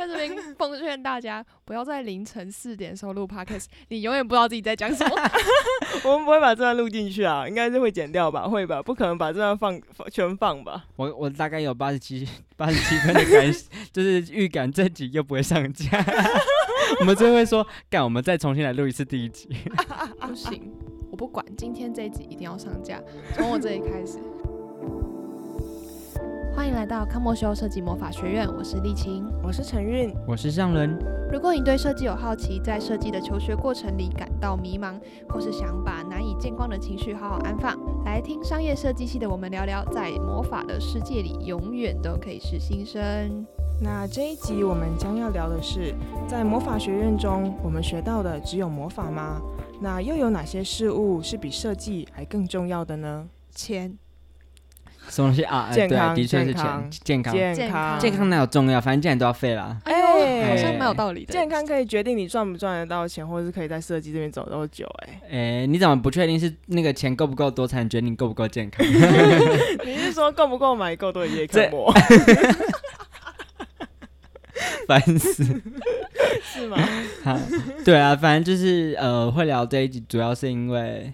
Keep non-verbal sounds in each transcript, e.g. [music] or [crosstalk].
在这边 [laughs] 奉劝大家，不要在凌晨四点时候录 podcast，你永远不知道自己在讲什么。[laughs] 我们不会把这段录进去啊，应该是会剪掉吧？会吧？不可能把这段放放全放吧？我我大概有八十七八十七分的感，[laughs] 就是预感这集又不会上架。我们就会说，干，我们再重新来录一次第一集。不行，我不管，今天这一集一定要上架，从我这里开始。欢迎来到康莫修设计魔法学院，我是丽琴。我是陈韵，我是尚伦。如果你对设计有好奇，在设计的求学过程里感到迷茫，或是想把难以见光的情绪好好安放，来听商业设计系的我们聊聊，在魔法的世界里，永远都可以是新生。那这一集我们将要聊的是，在魔法学院中，我们学到的只有魔法吗？那又有哪些事物是比设计还更重要的呢？钱。什么东西啊？健康对，的确是健康钱，健康，健健康健康哪有重要？反正既然都要废了。哎呦，好哎像蛮有道理的。健康可以决定你赚不赚得到钱，或者是可以在设计这边走多久、哎，哎，你怎么不确定是那个钱够不够多，才能决定你够不够健康？[laughs] [laughs] 你是说够不够买够多的叶克膜烦死！是吗？[laughs] 好，对啊，反正就是呃，会聊这一集，主要是因为，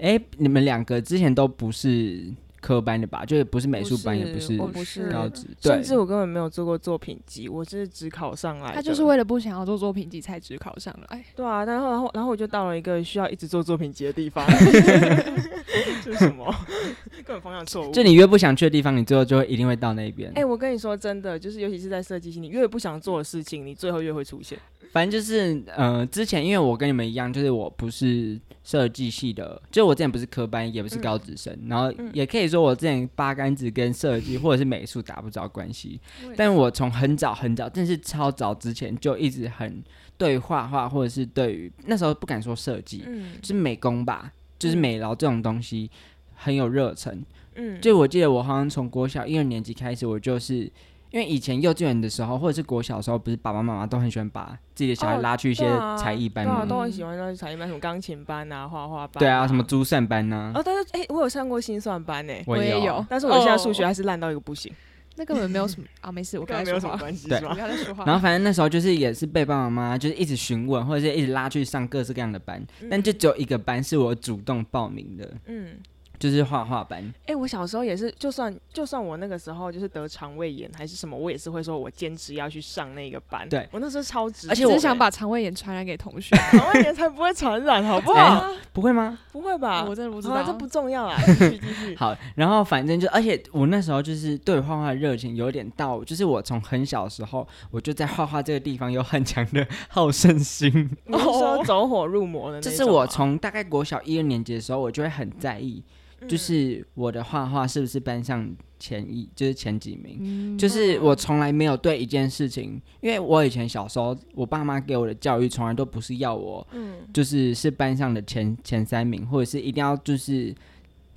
哎，你们两个之前都不是科班的吧？就是不是美术班，也不是我不是高职，甚至我根本没有做过作品集，我是只考上来。他就是为了不想要做作品集才只考上来。对啊，然后然后然后我就到了一个需要一直做作品集的地方，[laughs] 这是什么？[laughs] 根本方向错误。就你越不想去的地方，你最后就会一定会到那边。哎、我跟你说真的，就是尤其是在设计系，你越不想做的事情，你最后越会出现。反正就是呃，之前因为我跟你们一样，就是我不是设计系的，就我之前不是科班，也不是高职生，然后嗯也可以说我之前八竿子跟设计或者是美术打不着关系。但我从很早很早，真的是超早之前就一直很对画画，或者是对于那时候不敢说设计，是美工吧，就是美劳这种东西很有热忱。嗯，就我记得我好像从国小一二年级开始，我就是因为以前幼稚园的时候，或者是国小的时候，不是爸爸妈妈都很喜欢把自己的小孩哦拉去一些才艺班对？都很喜欢那些才艺班，什么钢琴班啊、画画班、对啊，什么珠算班呐、哦，但是哎、我有上过心算班呢、我也有，但是我现在数学还是烂到一个不行，那根本没有什么啊，没事，我跟他没有什么关系，对不？要再说话。然后反正那时候就是也是被爸爸妈妈就是一直询问，或者是一直拉去上各式各样的班，但就只有一个班是我主动报名的，嗯，就是画画班。哎、我小时候也是，就算就算我那个时候就是得肠胃炎还是什么，我也是会说我坚持要去上那个班。对我那时候超直，而且我只是想把肠胃炎传染给同学。[laughs] 肠胃炎才不会传染，好不好？哎不会吗？[laughs] 不会吧？我真的不知道，这不重要啊，[laughs] 继续继续。好，然后反正就，而且我那时候就是对画画的热情有点到，就是我从很小的时候，我就在画画这个地方有很强的好胜心。你是说走火入魔的那种吗？就是我从大概国小一二年级的时候，我就会很在意，嗯就是我的画画是不是班上前一，就是前几名。嗯就是我从来没有对一件事情，因为我以前小时候，我爸妈给我的教育从来都不是要我，嗯就是是班上的前前三名，或者是一定要就是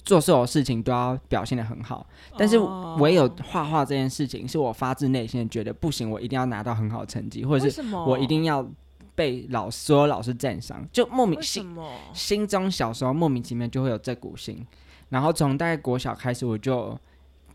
做所有事情都要表现的很好。但是哦唯有画画这件事情，是我发自内心的觉得不行，我一定要拿到很好的成绩，或者是我一定要被老所有老师赞赏，就莫名心？心中小时候莫名其妙就会有这股心，然后从大概国小开始我就，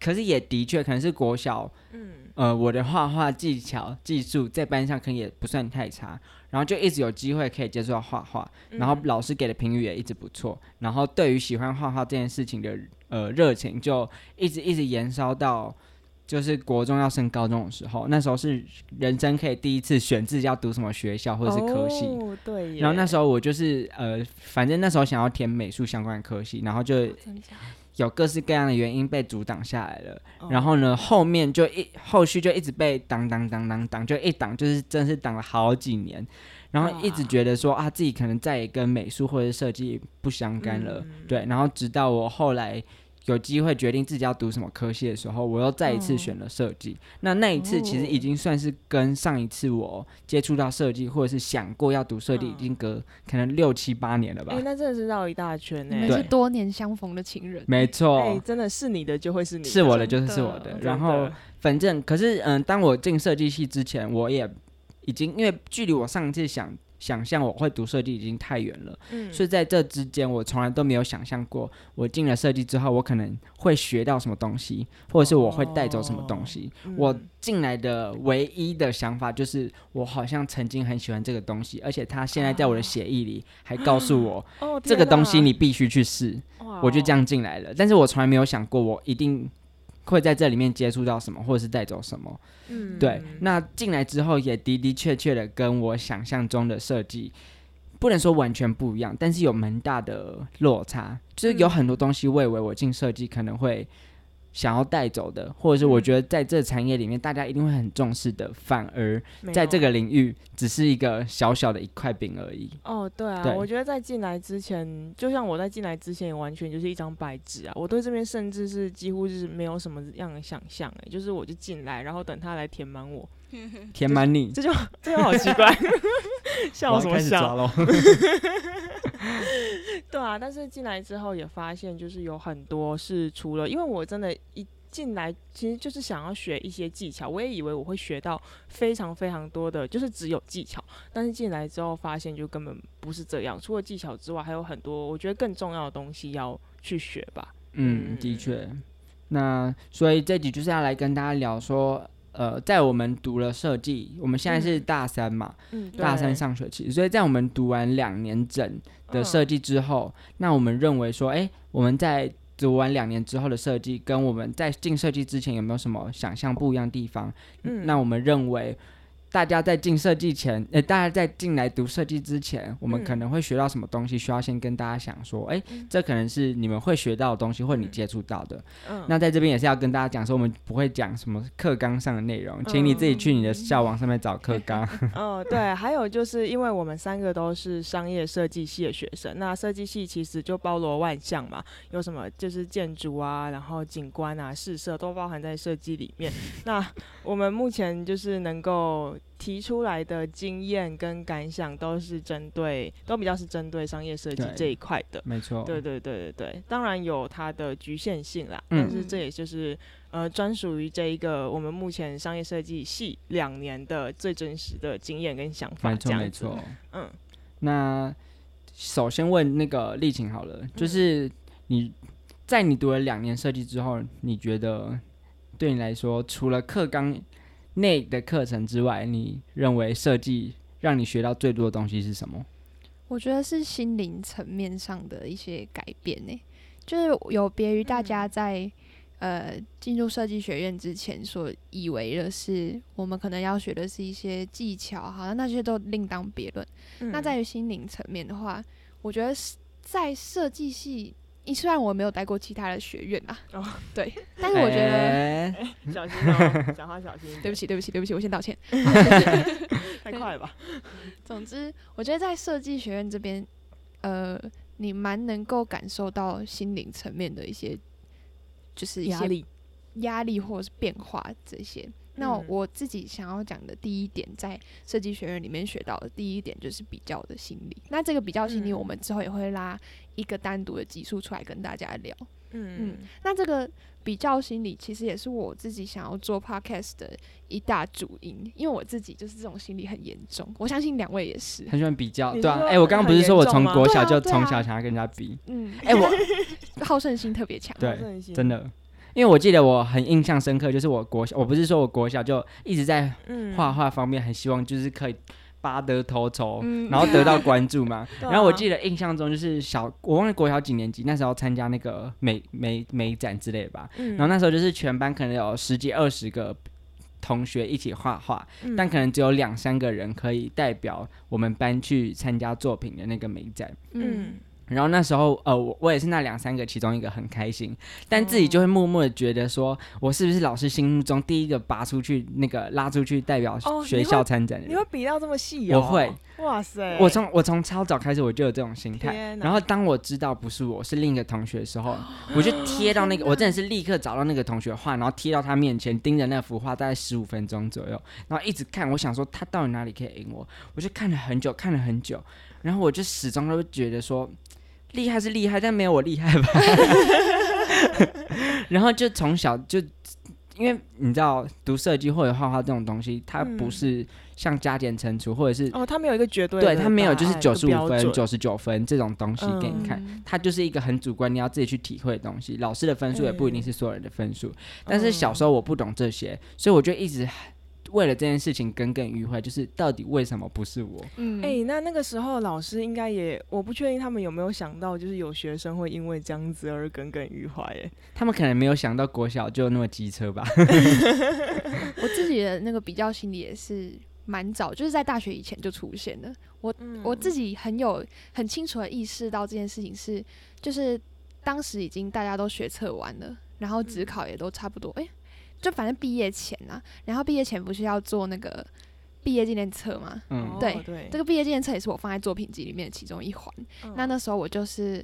可是也的确可能是国小，嗯呃，我的画画技巧技术在班上可能也不算太差，然后就一直有机会可以接触到画画，然后老师给的评语也一直不错，然后对于喜欢画画这件事情的呃热情就一直一直延烧到。就是国中要升高中的时候，那时候是人生可以第一次选自己要读什么学校或者是科系，哦、对。然后那时候我就是呃，反正那时候想要填美术相关的科系，然后就有各式各样的原因被阻挡下来了。哦然后呢，后面就一后续就一直被挡挡挡挡挡，就一挡就是真是挡了好几年。然后一直觉得说啊，自己可能再也跟美术或者设计不相干了，嗯对。然后直到我后来有机会决定自己要读什么科系的时候，我又再一次哦选了设计。那那一次其实已经算是跟上一次我接触到设计，或者是想过要读设计，已嗯经隔可能六七八年了吧哎、。那真的是绕一大圈呢、对你们是多年相逢的情人。没错，哎、真的是你的就会是你的，是我的就是是我的真。然后反正可是嗯，当我进设计系之前，我也已经因为距离我上一次想想象我会读设计已经太远了，嗯所以在这之间，我从来都没有想象过，我进了设计之后，我可能会学到什么东西，或者是我会带走什么东西。嗯我进来的唯一的想法就是，我好像曾经很喜欢这个东西，而且他现在在我的协议里，还告诉我哦这个东西你必须去试。哪我就这样进来了，但是我从来没有想过我一定会在这里面接触到什么，或者是带走什么。嗯对，那进来之后也的的确确的跟我想象中的设计不能说完全不一样，但是有蛮大的落差。就是有很多东西，我以为我进设计可能会想要带走的，或者是我觉得在这产业里面大家一定会很重视的，反而在这个领域只是一个小小的一块饼而已。哦，对啊，对我觉得在进来之前，就像我在进来之前，也完全就是一张白纸啊。我对这边甚至是几乎是没有什么样的想象，哎，就是我就进来，然后等他来填满我，填满你，[laughs] 这就 [laughs] 这就好奇怪，[laughs] 笑什么笑？对啊，但是进来之后也发现，就是有很多是除了，因为我真的一进来，其实就是想要学一些技巧，我也以为我会学到非常非常多的，就是只有技巧，但是进来之后发现就根本不是这样，除了技巧之外，还有很多我觉得更重要的东西要去学吧。嗯，的确。那所以这集就是要来跟大家聊说，呃，在我们读了设计，我们现在是大三嘛，嗯，大三上学期，所以在我们读完两年整的设计之后，那我们认为说，哎、我们在读完两年之后的设计，跟我们在进设计之前有没有什么想象不一样的地方？嗯那我们认为。大家在进设计前，呃，大家在进来读设计之前，我们嗯可能会学到什么东西？需要先跟大家想说，哎、这可能是你们会学到的东西，或你嗯接触到的。嗯那在这边也是要跟大家讲说，我们不会讲什么课纲上的内容，请你自己去你的校网上面找课纲。[laughs] 哦，对，还有就是因为我们三个都是商业设计系的学生，那设计系其实就包罗万象嘛，有什么就是建筑啊，然后景观啊、试设都包含在设计里面。[laughs] 那我们目前就是能够提出来的经验跟感想，都是针对，都比较是针对商业设计这一块的。没错，对对对对对，当然有它的局限性啦，嗯。但是这也就是呃专属于这一个我们目前商业设计系两年的最真实的经验跟想法，没错，没错。嗯，那首先问那个丽琴好了，就是你在你读了两年设计之后，你觉得对你来说，除了课纲内的课程之外，你认为设计让你学到最多的东西是什么？我觉得是心灵层面上的一些改变呢，就是有别于大家在、呃进入设计学院之前所以为的是，我们可能要学的是一些技巧，好像那些都另当别论。嗯那在于心灵层面的话，我觉得是在设计系，虽然我没有待过其他的学院啊，哦对，[laughs] 但是我觉得。哎小心哦，讲话小心，对不起，对不起，对不起，我先道歉。[laughs] [laughs] 太快了吧？总之，我觉得在设计学院这边，呃，你蛮能够感受到心灵层面的一些，就是压力，压力或者是变化这些。那嗯我自己想要讲的第一点，在设计学院里面学到的第一点就是比较的心理。那这个比较心理，嗯我们之后也会拉一个单独的集数出来跟大家聊。嗯嗯那这个比较心理，其实也是我自己想要做 podcast 的一大主因，因为我自己就是这种心理很严重，我相信两位也是。很喜欢比较，对啊，是说哎、我刚刚不是说我从国小就从小想要跟人家比，嗯，哎、我 [laughs] 好胜心特别强。对真，的，因为我记得我很印象深刻，就是我国小，我不是说我国小就一直在嗯画画方面很希望就是可以拔得头筹，嗯然后得到关注嘛。[laughs] 对啊然后我记得印象中就是小，我忘了国小几年级，那时候参加那个美美美展之类的吧。嗯然后那时候就是全班可能有十几二十个同学一起画画，嗯但可能只有两三个人可以代表我们班去参加作品的那个美展。嗯，然后那时候，呃，我我也是那两三个其中一个很开心，但自己就会默默的觉得说，我是不是老师心目中第一个拔出去那个拉出去代表哦学校参展的人？你会比到这么细哦？我会，哇塞！我从我从超早开始我就有这种心态，然后当我知道不是我是另一个同学的时候，我就贴到那个，[gasps] 我真的是立刻找到那个同学画，然后贴到他面前，盯着那幅画大概十五分钟左右，然后一直看，我想说他到底哪里可以赢我，我就看了很久，看了很久，然后我就始终都觉得说。厉害是厉害，但没有我厉害吧。[laughs] 然后就从小就因为你知道读设计或者画画这种东西，它不嗯是像加减乘除或者是、哦，它没有一个绝对的对它没有就是九十五分、九十九分这种东西给你看，嗯它就是一个很主观，你要自己去体会的东西。老师的分数也不一定是所有人的分数，但是小时候我不懂这些，所以我就一直为了这件事情耿耿于怀，就是到底为什么不是我？嗯，哎、那那个时候老师应该也，我不确定他们有没有想到，就是有学生会因为这样子而耿耿于怀。哎，他们可能没有想到国小就那么机车吧？[laughs] 我自己的那个比较心理也是蛮早，就是在大学以前就出现的。我我自己很有很清楚的意识到这件事情是，就是当时已经大家都学测完了，然后职考也都差不多，哎、就反正毕业前啊，然后毕业前不是要做那个毕业纪念册吗？嗯哦，对对，这个毕业纪念册也是我放在作品集里面的其中一环。那那时候我就是，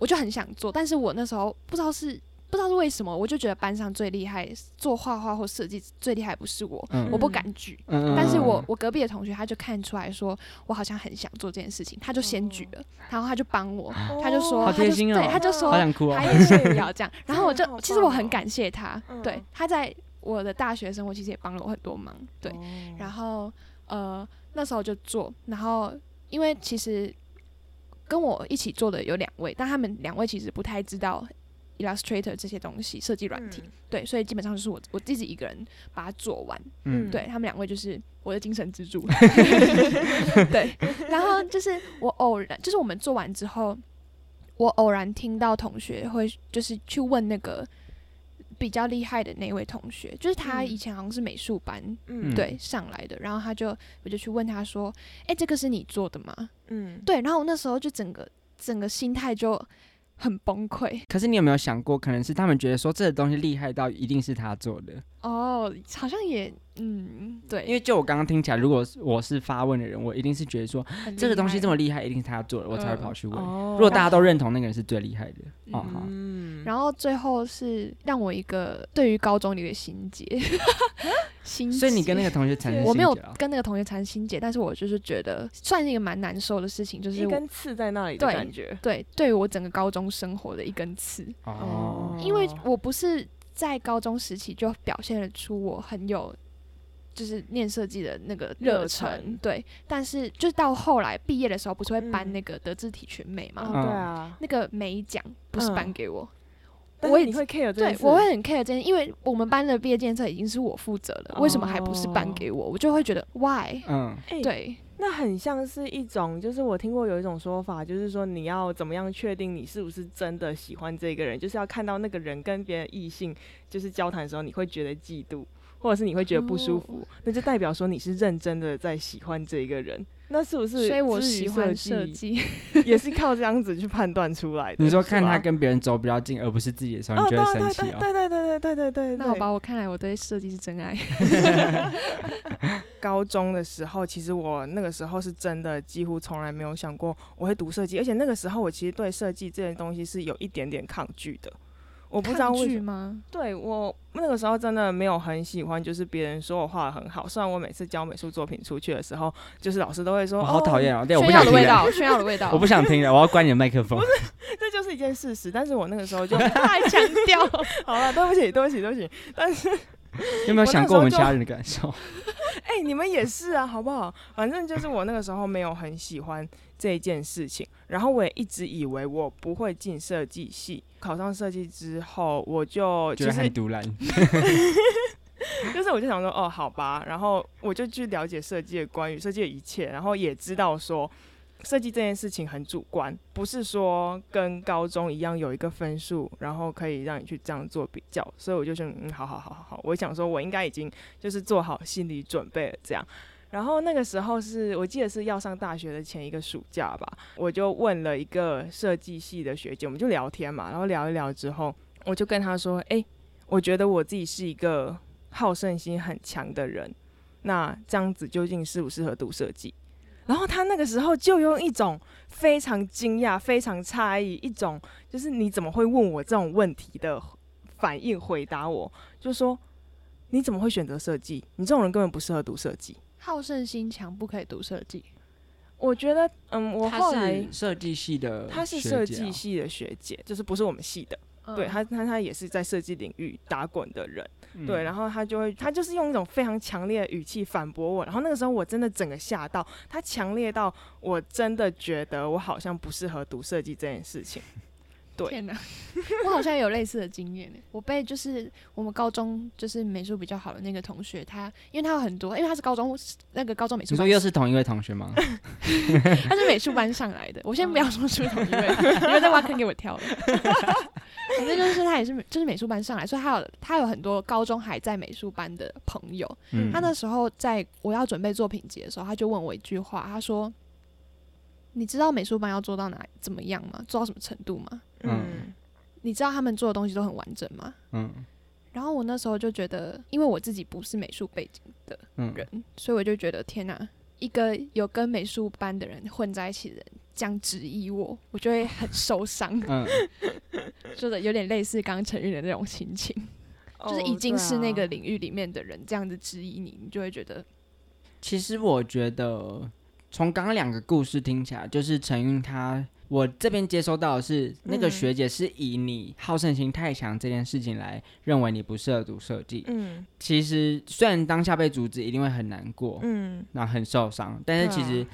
我就很想做，但是我那时候不知道是不知道是为什么，我就觉得班上最厉害做画画或设计最厉害不是我，嗯。我不敢举。嗯但是我我隔壁的同学他就看出来说，我好像很想做这件事情，他就先举了，然后他就帮我，他就说，好他就贴心哦。对，他就说好想哭哦。他。也是要这样，然后我就 [laughs] 其实我很感谢他，对嗯，他在我的大学生活其实也帮了我很多忙，对，哦。然后呃那时候就做，然后因为其实跟我一起做的有两位，但他们两位其实不太知道 Illustrator 这些东西设计软体，嗯。对，所以基本上就是我我自己一个人把它做完，嗯。对他们两位就是我的精神支柱，[laughs] 对，然后就是我偶然就是我们做完之后，我偶然听到同学会就是去问那个。比较厉害的那位同学，就是他嗯。以前好像是美术班，嗯。对上来的，然后他就我就去问他说：“哎、这个是你做的吗？嗯？”对，然后我那时候就整个整个心态就很崩溃可是你有没有想过，可能是他们觉得说这个东西厉害到一定是他做的？哦，好像也嗯对，因为就我刚刚听起来，如果我是发问的人，我一定是觉得说这个东西这么么厉害，一定是他做的，我才会跑去问。哦如果大家都认同那个人是最厉害的，哦好，嗯，然后最后是让我一个对于高中的一个心结，[laughs] 心结。所以你跟那个同学产生 [laughs] 我没有跟那个同学产生心结，但是我就是觉得算是一个蛮难受的事情，就是一根刺在那里的感觉。对对于我整个高中生活的一根刺。哦，因为我不是在高中时期就表现得出我很有。就是念设计的那个热热忱忱，对，但是就是到后来毕业的时候，不是会颁嗯那个德智体群美嘛？对啊，那个美奖不是颁嗯给我，我会 care 这件，事对我会很 care 这件，因为我们班的毕业建设已经是我负责了，为什么还不是颁给我？我就会觉得 why？嗯，哎对，那很像是一种，就是我听过有一种说法，就是说你要怎么样确定你是不是真的喜欢这个人，就是要看到那个人跟别人异性就是交谈的时候，你会觉得嫉妒，或者是你会觉得不舒服，那就代表说你是认真的在喜欢这一个人。那是不是所以我喜欢设计也是靠这样子去判断出来的你说看他跟别人走比较近而不是自己的时候你觉得神奇对对对对对对对那好吧我看来我对设计是真爱。[laughs] 高中的时候其实我那个时候是真的几乎从来没有想过我会读设计而且那个时候我其实对设计这些东西是有一点点抗拒的我不知道为什么？对我那个时候真的没有很喜欢，就是别人说我画的很好。虽然我每次交美术作品出去的时候，就是老师都会说，我好讨厌哦，哦，对，我不炫耀想听了，的味道，炫耀的味道。[laughs] 我不想听了，我要关你的麦克风。不是 [laughs] 这就是一件事实。但是我那个时候就 [laughs] 太强调。好了，对不起，对不起，对不起。但是你 [laughs] 有没有想过我们我那时候就其他人的感受？[laughs] 哎、你们也是啊，好不好？反正就是我那个时候没有很喜欢这件事情，然后我也一直以为我不会进设计系。考上设计之后，我就就是很独揽。[laughs] 就是我就想说，哦，好吧，然后我就去了解设计的关于设计的一切，然后也知道说。设计这件事情很主观，不是说跟高中一样有一个分数，然后可以让你去这样做比较，所以我就说，嗯，好好好好好，我想说我应该已经就是做好心理准备了这样。然后那个时候是我记得是要上大学的前一个暑假吧，我就问了一个设计系的学姐，我们就聊天嘛，然后聊一聊之后，我就跟她说，诶，我觉得我自己是一个好胜心很强的人，那这样子究竟适不适合读设计？然后他那个时候就用一种非常惊讶、非常诧异，一种就是你怎么会问我这种问题的反应回答我，就说你怎么会选择设计？你这种人根本不适合读设计。好胜心强，不可以读设计。我觉得，嗯，我后来设计系的，她是设计，系的学姐，就是不是我们系的。对他他他也是在设计领域打滚的人，对，然后后他就会他就是用一种非常强烈的语气反驳我，然后那个时候我真的整个吓到，他强烈到我真的觉得我好像不适合读设计这件事情。对天哪，[laughs] 我好像有类似的经验呢。我被就是我们高中就是美术比较好的那个同学，他因为他有很多，因为他是高中那个高中美术班，你说又是同一位同学吗？[laughs] 他是美术班上来的。[laughs] 我先不要说是不是同一位，因为在挖坑给我跳了。反正就是他也是就是美术班上来，所以他有他有很多高中还在美术班的朋友。嗯他那时候在我要准备作品集的时候，他就问我一句话，他说：“你知道美术班要做到哪怎么样吗？做到什么程度吗？嗯你知道他们做的东西都很完整吗嗯？”然后我那时候就觉得，因为我自己不是美术背景的嗯人，所以我就觉得天哪，一个有跟美术班的人混在一起的人这样质疑我，我就会很受伤，嗯，[laughs] 就是有点类似刚刚陈玉的那种心情。就是已经是那个领域里面的人这样子质疑你，你就会觉得其实我觉得从刚刚两个故事听起来，就是陈韵她，我这边接收到的是那个嗯学姐是以你好胜心太强这件事情来认为你不适合读设计。嗯其实虽然当下被阻止，一定会很难过，嗯那很受伤，但是其实。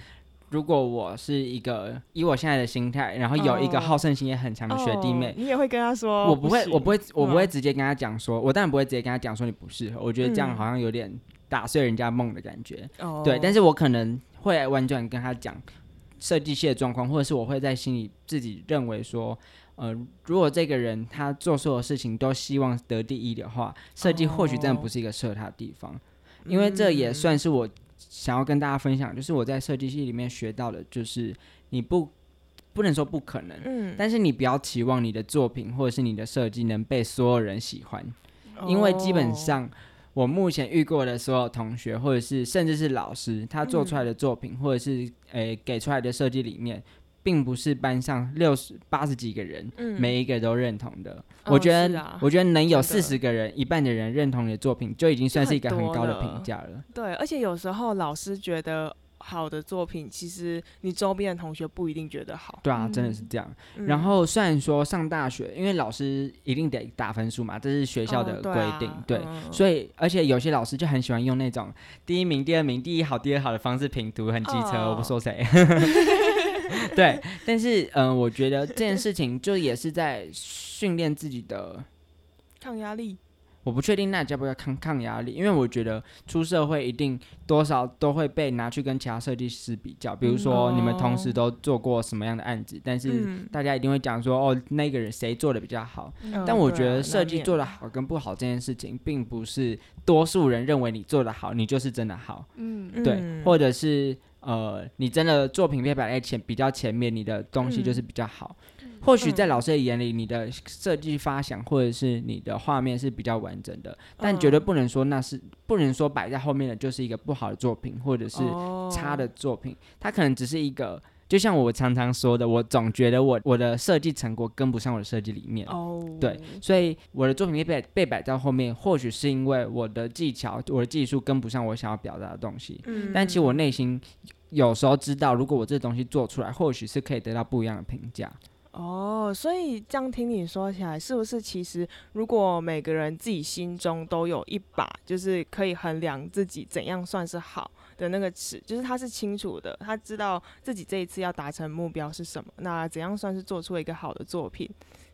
如果我是一个以我现在的心态，然后有一个哦好胜心也很强的学弟妹哦，你也会跟他说，我不会，我不会，我不会嗯直接跟他讲说，我当然不会直接跟他讲说你不适合，我觉得这样嗯好像有点打碎人家梦的感觉。哦对，但是我可能会婉转跟他讲设计系的状况，或者是我会在心里自己认为说，呃，如果这个人他做所有事情都希望得第一的话，设计或许真的不是一个适合他的地方，因为这也嗯。算是我想要跟大家分享，就是我在设计系里面学到的，就是你不不能说不可能。嗯，但是你不要期望你的作品或者是你的设计能被所有人喜欢，因为基本哦上我目前遇过的所有同学，或者是甚至是老师，他做出来的作品，或者是诶、给出来的设计理念，并不是班上六十八十几个人、嗯每一个都认同的。哦我觉得，啊我觉得能有四十个人，一半的人认同你的作品，就已经算是一个很高的评价了。对，而且有时候老师觉得好的作品，其实你周边的同学不一定觉得好。对啊，真的嗯是这样。嗯然后虽然说上大学，因为老师一定得打分数嘛，这是学校哦的规定，对。嗯所以，而且有些老师就很喜欢用那种第一名、第二名、第一好、第二好的方式评读，很机车。哦我不说谁。[laughs] 对，但是，嗯、我觉得这件事情就也是在训练自己的。抗压力，我不确定那叫不叫抗抗压力，因为我觉得出社会一定多少都会被拿去跟其他设计师比较，比如说你们同时哦。都做过什么样的案子，但是嗯，大家一定会讲说，哦，那个人谁做的比较好。嗯但我觉得设计做的好跟不好这件事情，并不是多数人认为你做的好，你就是真的好，嗯。对，嗯。或者是呃，你真的作品被摆在前比较前面，你的东西就是比较好。或许在嗯老师的眼里，你的设计发想或者是你的画面是比较完整的，但绝对嗯不能说那是不能说摆在后面的就是一个不好的作品，或者是差的哦作品，它可能只是一个。就像我常常说的，我总觉得我我的设计成果跟不上我的设计理念。哦，对，所以我的作品被被被摆到后面，或许是因为我的技巧、我的技术跟不上我想要表达的东西。嗯，但其实我内心有时候知道，如果我这东西做出来，或许是可以得到不一样的评价。哦，所以这样听你说起来，是不是其实如果每个人自己心中都有一把，就是可以衡量自己怎样算是好的那个尺，就是他是清楚的，他知道自己这一次要达成目标是什么，那怎样算是做出一个好的作品，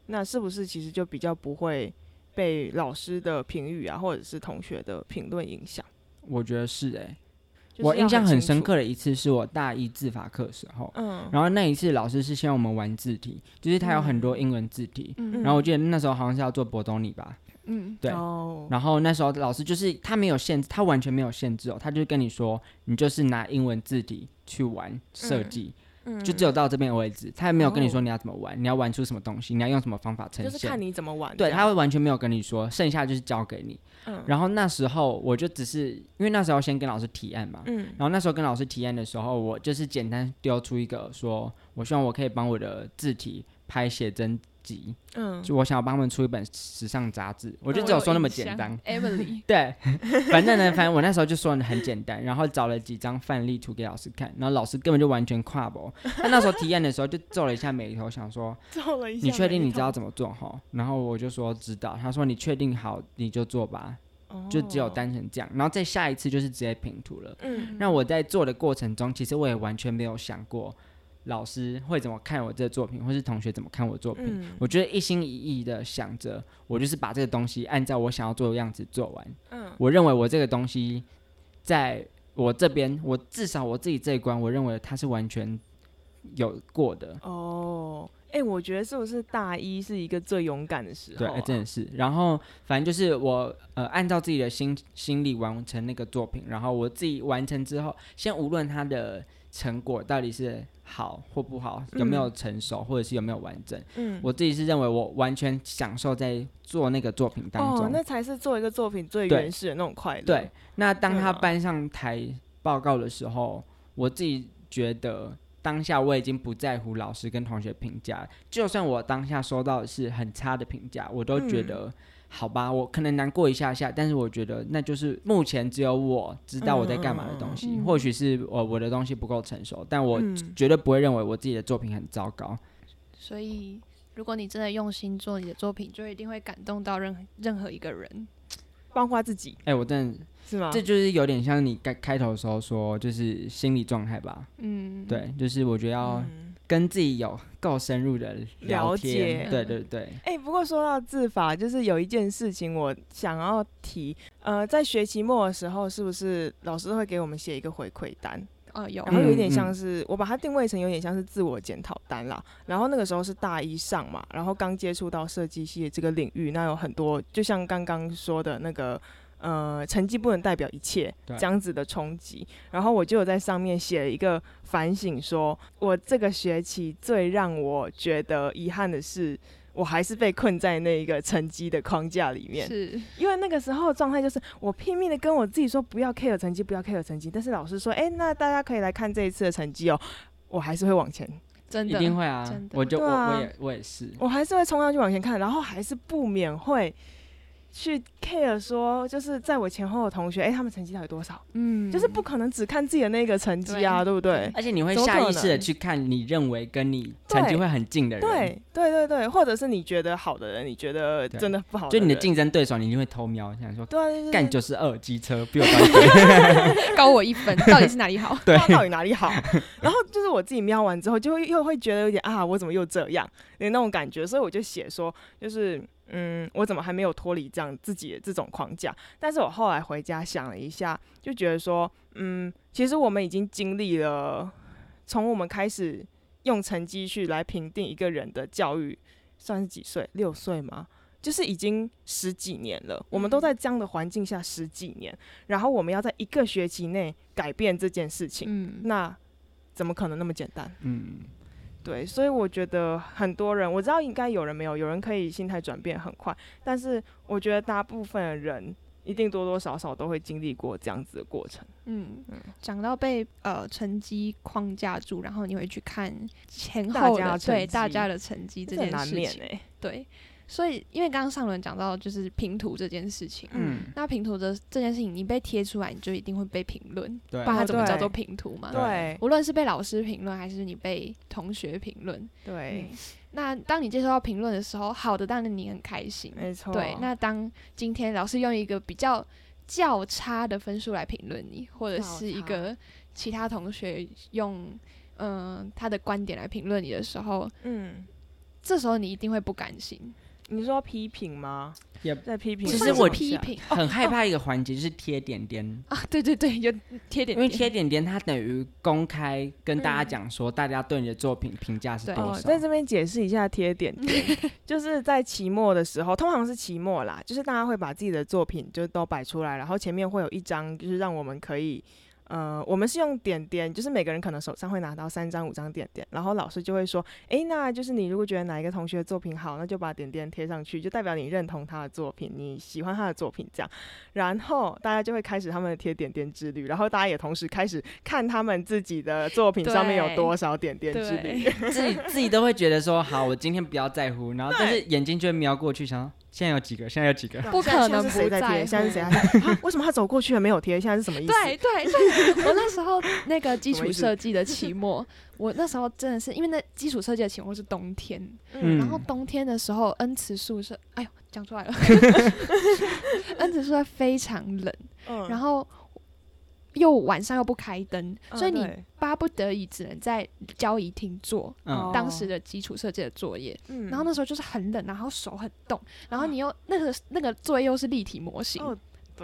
那是不是其实就比较不会被老师的评语啊，或者是同学的评论影响？我觉得是诶、就是我印象很，深刻的一次是我大一字法课时候，嗯，然后那一次老师是希望我们玩字体，就是他有很多嗯英文字体，嗯然后我记得那时候好像是要做博多尼吧，嗯对。哦，然后那时候老师就是他没有限制，他完全没有限制哦，他就跟你说，你就是拿英文字体去玩设计，就只有到这边为止，他也没有跟你说哦你要怎么玩，你要玩出什么东西，你要用什么方法呈现。就是看你怎么玩，对，他会完全没有跟你说，剩下就是交给你。嗯然后那时候我就只是因为那时候先跟老师提案嘛，嗯然后那时候跟老师提案的时候，我就是简单丢出一个说，我希望我可以帮我的字体拍写真集，嗯，就我想要帮他们出一本时尚杂志，我就只有说那么简单。Emily，[laughs] 对，反正呢，反正我那时候就说很简单，然后找了几张范例图给老师看，然后老师根本就完全跨不。他那时候提验的时候就皱了一下眉头，想说 [laughs] 皱了一下。你确定你知道怎么做哈？然后我就说知道。他说你确定好你就做吧，就只有单纯这样。然后再下一次就是直接平图了。嗯那我在做的过程中，其实我也完全没有想过老师会怎么看我这个作品，或是同学怎么看我作品。嗯我觉得一心一意的想着，我就是把这个东西按照我想要做的样子做完。嗯我认为我这个东西，在我这边，我至少我自己这一关，我认为它是完全有过的。哦，哎、我觉得是不是大一是一个最勇敢的时候、对，真的是。然后反正就是我呃，按照自己的心心理完成那个作品，然后我自己完成之后，先无论它的成果到底是好或不好，有没有成熟，或者是有没有完整，嗯，我自己是认为我完全享受在做那个作品当中。哦，那才是做一个作品最原始的那种快乐。对，，那当他搬上台报告的时候，我自己觉得当下我已经不在乎老师跟同学评价，就算我当下收到的是很差的评价，我都觉嗯得、好吧，我可能难过一下下，但是我觉得那就是目前只有我知道我在干嘛的东西，或许是我我的东西不够成熟，但我嗯绝对不会认为我自己的作品很糟糕。所以如果你真的用心做你的作品，就一定会感动到任任何一个人。包括自己哎、我真的，是吗？这就是有点像你开开头的时候说，就是心理状态吧。嗯，对，就是我觉得要嗯跟自己有够深入的聊了，解对对对，哎、不过说到自法，就是有一件事情我想要提，呃，在学期末的时候，是不是老师会给我们写一个回馈单？哦有，然后有一点嗯像是、我把它定位成有点像是自我检讨单啦。然后那个时候是大一上嘛，然后刚接触到设计系的这个领域，那有很多就像刚刚说的那个。呃，成绩不能代表一切，对这样子的冲击。然后我就有在上面写了一个反省说我这个学期最让我觉得遗憾的是，我还是被困在那一个成绩的框架里面。是因为那个时候的状态就是我拼命的跟我自己说不要 care 成绩，不要 care 成绩，但是老师说，哎、那大家可以来看这一次的成绩哦，我还是会往前，真的一定会啊真，的我就我对啊我也我也是，我还是会冲上去往前看，然后还是不免会去 care 说，就是在我前后的同学，哎、他们成绩到底多少？嗯，就是不可能只看自己的那个成绩啊，对不对？而且你会下意识的去看你认为跟你成绩会很近的人，对对对对，或者是你觉得好的人，你觉得真的不好就你的竞争对手，你一定会偷瞄，想说对啊，就是干九十二机车比我高，[laughs] 高我一分，到底是哪里好？[laughs] 对他到底哪里好？然后就是我自己瞄完之后，就会又会觉得有点啊，我怎么又这样有那种感觉，所以我就写说，就是嗯，我怎么还没有脱离这样自己的这种框架？但是我后来回家想了一下，就觉得说，嗯，其实我们已经经历了从我们开始用成绩去来评定一个人的教育，算是几岁？六岁吗？就是已经十几年了，我们都在这样的环境下十几年，然后我们要在一个学期内改变这件事情，嗯，那怎么可能那么简单？嗯，对，所以我觉得很多人，我知道应该有人没有，有人可以心态转变很快，但是我觉得大部分的人一定多多少少都会经历过这样子的过程。嗯，讲到被呃成绩框架住，然后你会去看前大后的对大家的成绩这件事情，对，所以因为刚刚上轮讲到就是拼图这件事情，嗯那拼图的这件事情，你被贴出来，你就一定会被评论，对不然它怎么叫做拼图嘛？对无论是被老师评论，还是你被同学评论，对，那当你接收到评论的时候，好的当然你很开心，没错。对。那当今天老师用一个比较较差的分数来评论你，或者是一个其他同学用嗯、他的观点来评论你的时候，嗯，这时候你一定会不甘心。你说批评吗？也在批评其实我批评。很害怕一个环节就是贴点。点，啊，[laughs] 对对对，有贴点。因为点贴点点它等于公开跟大家嗯讲说，大家对你的作品评价是多少。在。这边解释一下贴点点，[laughs] 就是在期末的时候，通常是期末啦，就是大家会把自己的作品就都摆出来，然后前面会有一张，就是让我们可以呃，我们是用点点，就是每个人可能手上会拿到三张、五张点点，然后老师就会说，诶，那就是你如果觉得哪一个同学的作品好，那就把点点贴上去，就代表你认同他的作品，你喜欢他的作品这样。然后大家就会开始他们的贴点点之旅，然后大家也同时开始看他们自己的作品上面有多少点点之旅。[laughs] [laughs] 自己自己都会觉得说，好，我今天不要在乎，然后但是眼睛就会瞄过去，想。现在有几个？现在有几个？不可能不在贴。现在是谁啊？为什么他走过去了没有贴？现在是什么意思？对对对，我那时候 [laughs] 那个基础设计的期末，[laughs] 我那时候真的是因为那基础设计的期末是冬天，然后冬天的时候恩慈宿舍，哎呦讲出来了，[laughs] 恩慈宿舍非常冷，然后。又晚上又不开灯，所以你巴不得已只能在交易厅做当时的基础设计的作业。然后那时候就是很冷，然后手很冻，然后你又那个那个作业又是立体模型，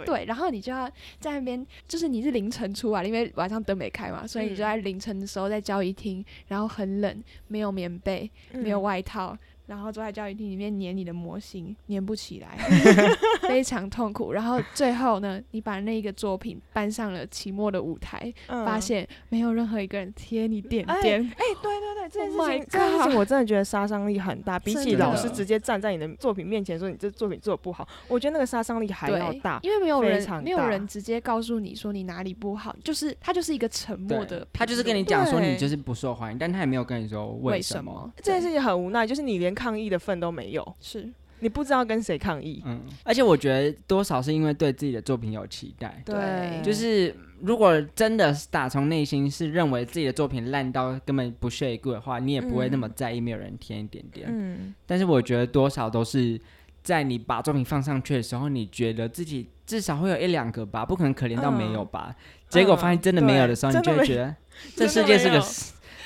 对，然后你就要在那边，就是你是凌晨出来，因为晚上灯没开嘛，所以你就在凌晨的时候在交易厅，然后很冷，没有棉被，没有外套。然后坐在教育厅里面粘你的模型，粘不起来，[laughs] 非常痛苦。然后最后呢，你把那个作品搬上了期末的舞台，发现没有任何一个人贴你点点。哎，对对对，这件事情，这件事情我真的觉得杀伤力很大。比起老师直接站在你的作品面前说你这作品做的不好，我觉得那个杀伤力还要大，因为没有人没有人直接告诉你说你哪里不好，就是他就是一个沉默的，他就是跟你讲说你就是不受欢迎，但他也没有跟你说为什么。这件事情很无奈，就是你连。抗议的份都没有，是你不知道跟谁抗议。嗯，而且我觉得多少是因为对自己的作品有期待。对，就是如果真的打从内心是认为自己的作品烂到根本不屑一顾的话，你也不会那么在意没有人填一点点。嗯，但是我觉得多少都是在你把作品放上去的时候，你觉得自己至少会有一两个吧，不可能可怜到没有吧？结果发现真的没有的时候，你就会觉得这世界是个。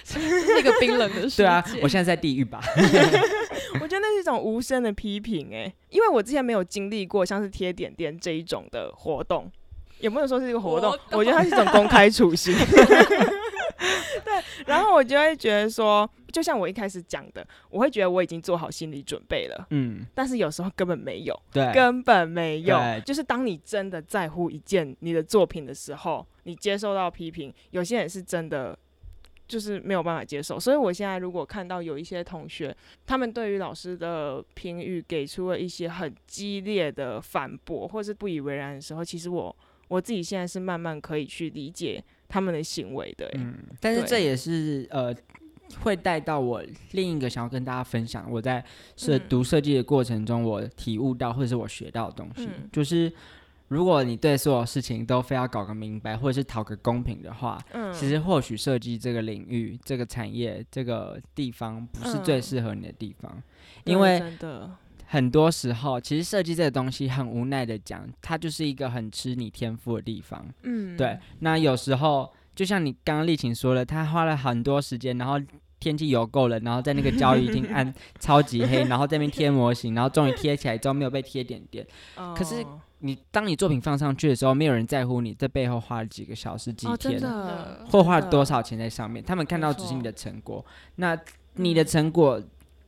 [laughs] 是一个冰冷的世界。对啊，我现在在地狱吧。[laughs] 我觉得那是一种无声的批评，哎，因为我之前没有经历过像是贴点点这一种的活动，也不能说是一个活动，我觉得它是一种公开处刑。[laughs] 对，然后我就会觉得说，就像我一开始讲的，我会觉得我已经做好心理准备了，嗯，但是有时候根本没有，对，根本没有。就是当你真的在乎一件你的作品的时候，你接受到批评，有些人是真的。就是没有办法接受，所以我现在如果看到有一些同学，他们对于老师的评语给出了一些很激烈的反驳，或是不以为然的时候，其实我我自己现在是慢慢可以去理解他们的行为的。嗯，但是这也是呃，会带到我另一个想要跟大家分享，我在设读设计的过程中，我体悟到或者是我学到的东西，就是。如果你对所有事情都非要搞个明白，或者是讨个公平的话，嗯，其实或许设计这个领域、这个产业、这个地方不是最适合你的地方，因为很多时候，其实设计这个东西很无奈的讲，它就是一个很吃你天赋的地方，嗯，对。那有时候就像你刚刚丽琴说了，他花了很多时间，然后天气有够了，然后在那个交易厅按超级黑，然后在那边贴模型，然后终于贴起来之后没有被贴点点，可是。你当你作品放上去的时候，没有人在乎你这背后花了几个小时、几天，或花了多少钱在上面。他们看到只是你的成果，那你的成果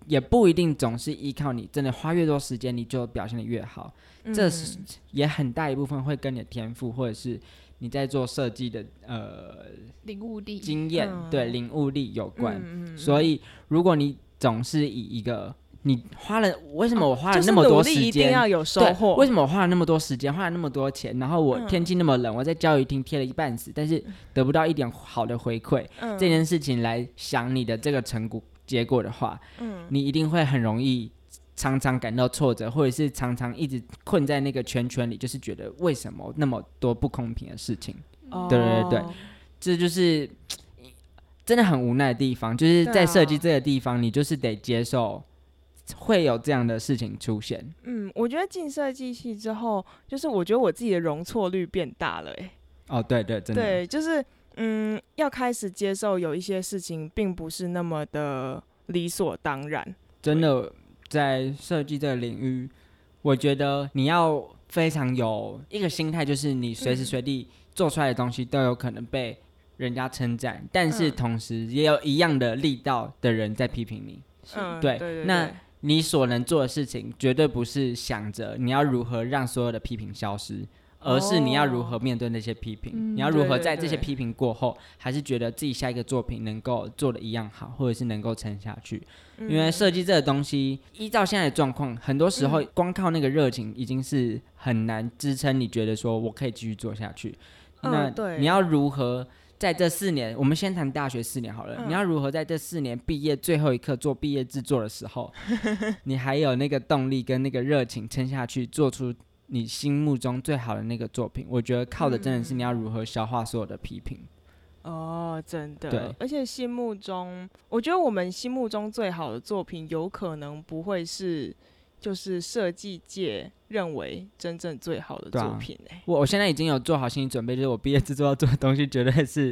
也不一定总是依靠你真的花越多时间，你就表现的越好。这是也很大一部分会跟你的天赋，或者是你在做设计的呃领悟力、经验，对领悟力有关。所以，如果你总是以一个你花了为什么我花了那么多时间？一定要有收获。为什么我花了那么多时间，花了那么多钱，然后我天气那么冷，我在教育厅贴了一半死，但是得不到一点好的回馈。这件事情来想你的这个成果结果的话，嗯，你一定会很容易常常感到挫折，或者是常常一直困在那个圈圈里，就是觉得为什么那么多不公平的事情？对对对，这就是真的很无奈的地方，就是在设计这个地方，你就是得接受。会有这样的事情出现。嗯，我觉得进设计系之后，就是我觉得我自己的容错率变大了。哎，哦，对对，真的，对，就是嗯，要开始接受有一些事情并不是那么的理所当然。真的，在设计这个领域，我觉得你要非常有一个心态，就是你随时随地做出来的东西都有可能被人家称赞，但是同时也有一样的力道的人在批评你。嗯，对，那。你所能做的事情，绝对不是想着你要如何让所有的批评消失，而是你要如哦。何面对那些批评，嗯你要如何在这些批评过后，还是觉得自己下一个作品能够做的一样好，或者是能够撑下去。因为嗯设计这个东西，依照现在的状况，很多时候嗯。光靠那个热情已经是很难支撑你觉得说我可以继续做下去。嗯那对。你要如何在这四年，我们先谈大学四年好了，嗯。你要如何在这四年毕业最后一刻做毕业制作的时候，[laughs] 你还有那个动力跟那个热情撑下去，做出你心目中最好的那个作品？我觉得靠的真的是你要如何消化所有的批评。哦，真的，对而且心目中，我觉得我们心目中最好的作品，有可能不会是就是设计界认为真正最好的作品哎、我我现在已经有做好心理准备，就是我毕业制作要做的东西，绝对是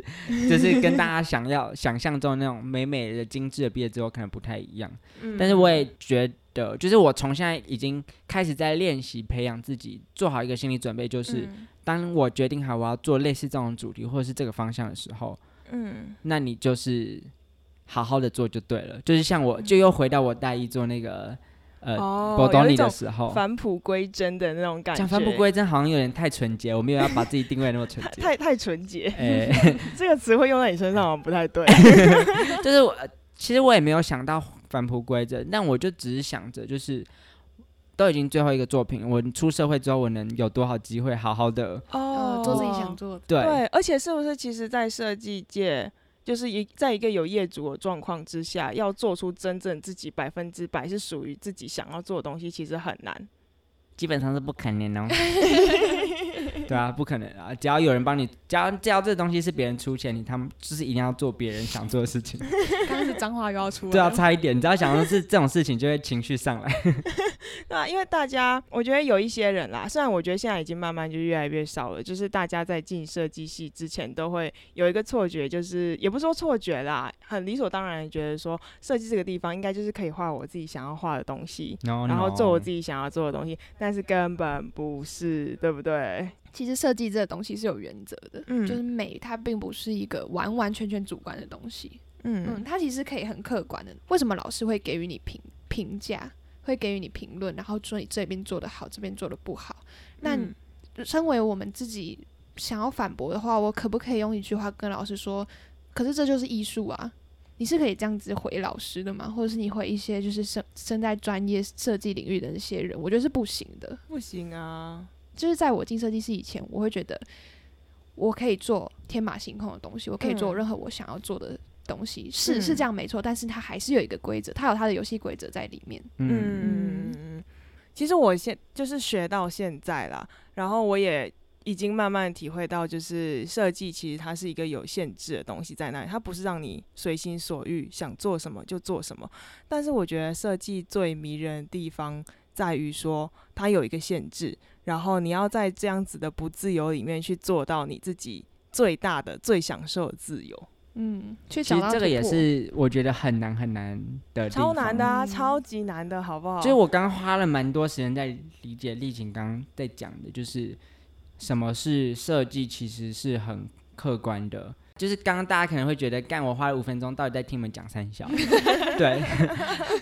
就是跟大家想要想象中的那种美美的精致的毕业制作可能不太一样。嗯但是我也觉得，就是我从现在已经开始在练习培养自己，做好一个心理准备，就是、嗯当我决定好我要做类似这种主题或者是这个方向的时候，嗯那你就是好好的做就对了。就是像我，就又回到我大一做那个呃哦，波多里有一种的时候，返璞归真的那种感觉，讲返璞归真好像有点太纯洁，我没有要把自己定位那么纯洁。太太纯洁，哎、[laughs] 这个词汇用在你身上好像不太对。[laughs] 就是我，呃其实我也没有想到返璞归真，但我就只是想着，就是都已经最后一个作品，我出社会之后，我能有多少机会好好的呃，做自己想做的。对对，而且是不是其实，在设计界，就是一在一个有业主的状况之下，要做出真正自己百分之百是属于自己想要做的东西，其实很难。基本上是不可能哦。[laughs] [laughs] 对啊，不可能啊！只要有人帮你，只要只要这东西是别人出钱，你他们就是一定要做别人想做的事情。[laughs] 刚刚是脏话又要出来对啊，差一点，你只要想的是这种事情，就会情绪上来。[laughs] 对啊，因为大家，我觉得有一些人啦，虽然我觉得现在已经慢慢就越来越少了，就是大家在进设计系之前都会有一个错觉，就是也不是说错觉啦，很理所当然觉得说设计这个地方应该就是可以画我自己想要画的东西，然然后做我自。己想要做的东西，但是根本不是，对不对？其实设计这个东西是有原则的，嗯就是美它并不是一个完完全全主观的东西，嗯，嗯它其实可以很客观的。为什么老师会给予你评评价，会给予你评论，然后说你这边做的好，这边做的不好？那嗯身为我们自己想要反驳的话，我可不可以用一句话跟老师说？可是这就是艺术啊！你是可以这样子回老师的吗？或者是你回一些就是身身在专业设计领域的那些人？我觉得是不行的。不行啊，就是在我进设计师以前，我会觉得我可以做天马行空的东西，我可以做嗯任何我想要做的东西，是是嗯这样没错，但是它还是有一个规则，它有它的游戏规则在里面。嗯，嗯嗯嗯。其实我现就是学到现在啦，然后我也已经慢慢体会到，就是设计其实它是一个有限制的东西在那里，它不是让你随心所欲想做什么就做什么。但是我觉得设计最迷人的地方在于说，它有一个限制，然后你要在这样子的不自由里面去做到你自己最大的、最享受的自由。嗯，去其找实这个也是我觉得很难很难的超，难的啊，嗯超级难的，好不好？就是我刚刚花了蛮多时间在理解丽琴刚刚在讲的，就是什么是设计，其实是很客观的。就是刚刚大家可能会觉得，干我花了五分钟，到底在听你们讲三小？[laughs] 对。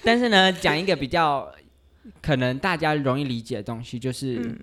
但是呢，讲一个比较可能大家容易理解的东西，就是嗯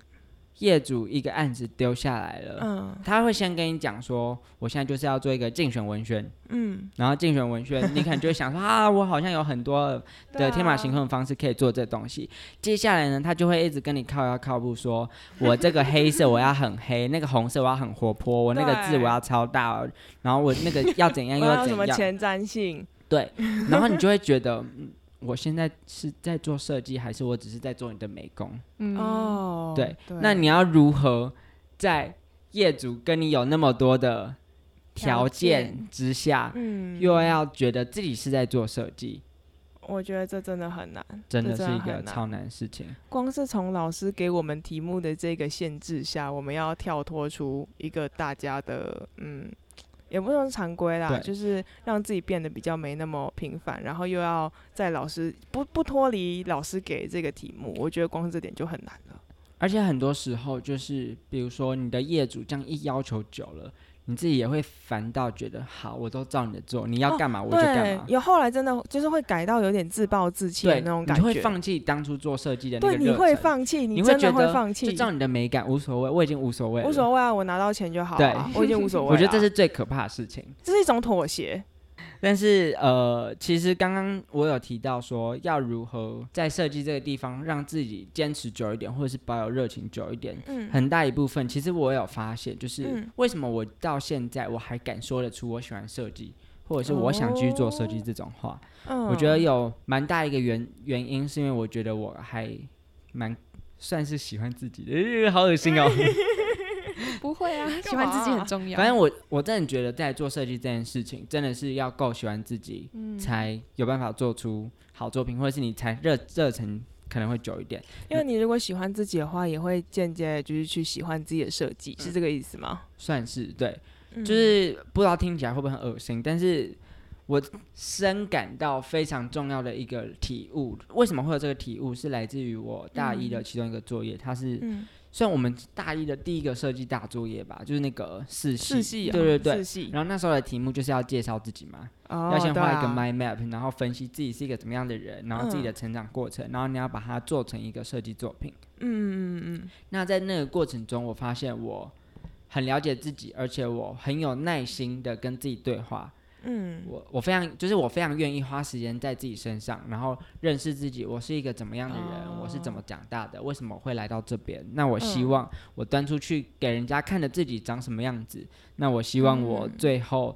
业主一个案子丢下来了，嗯。他会先跟你讲说，我现在就是要做一个竞选文宣，嗯，然后竞选文宣，[laughs] 你可能就会想说啊，我好像有很多的天马啊行空的方式可以做这东西。接下来呢，他就会一直跟你靠腰靠步说，我这个黑色我要很黑，那个红色我要很活泼，我那个字我要超大，然后我那个要怎样要什么怎样，[laughs] 前瞻性？对，然后你就会觉得，嗯我现在是在做设计，还是我只是在做你的美工？嗯，哦，对，那你要如何在业主跟你有那么多的条条件。件之下，嗯。又要觉得自己是在做设计，我觉得这真的很难，真的是一个超难的事情。光是从老师给我们题目的这个限制下，我们要跳脱出一个大家的嗯，也不能常规啦，就是让自己变得比较没那么平凡，然后又要在老师不不脱离老师给这个题目，我觉得光是这点就很难了。而且很多时候就是，比如说你的业主这样一要求久了，你自己也会烦到觉得好，我都照你的做，你要哦干嘛我就干对嘛，。有后来真的就是会改到有点自暴自弃的，那种感觉，你会放弃当初做设计的那个对，你会放弃，你真的会放弃，就照你的美感无所谓，我已经无所谓，无所谓啊，我拿到钱就好对啊，我已经无所谓啊。[laughs] 我觉得这是最可怕的事情。这是一种妥协，但是呃，其实刚刚我有提到说，要如何在设计这个地方让自己坚持久一点，或者是保有热情久一点，嗯。很大一部分，其实我有发现，就是嗯。为什么我到现在我还敢说得出我喜欢设计，或者是我想继续做设计这种话，嗯，我觉得有蛮大一个原原因，是因为我觉得我还蛮算是喜欢自己的，呃好恶心哦。[laughs] [laughs] 不会啊，[laughs] 喜欢自己很重要。反正我我真的觉得在做设计这件事情，真的是要够喜欢自己，嗯才有办法做出好作品，或者是你才热热忱可能会久一点。因为你如果喜欢自己的话，也会间接就是去喜欢自己的设计，是这个意思吗？算是对，嗯就是不知道听起来会不会很恶心，但是我深感到非常重要的一个体悟。为什么会有这个体悟？是来自于我大一的其中一个作业，它是嗯，算我们大一的第一个设计大作业吧，就是那个四系，四系啊，对对对四。系，然后那时候的题目就是要介绍自己嘛，哦要先画一个对啊 mind map，然后分析自己是一个怎么样的人，然后自己的成长过程，然后你要把它做成一个设计作品。嗯嗯嗯嗯那在那个过程中，我发现我很了解自己，而且我很有耐心的跟自己对话。嗯我我非常就是我非常愿意花时间在自己身上，然后认识自己，我是一个怎么样的人，我是怎么长大的，为什么会来到这边？那我希嗯望我端出去给人家看的自己长什么样子，那我希望我嗯最后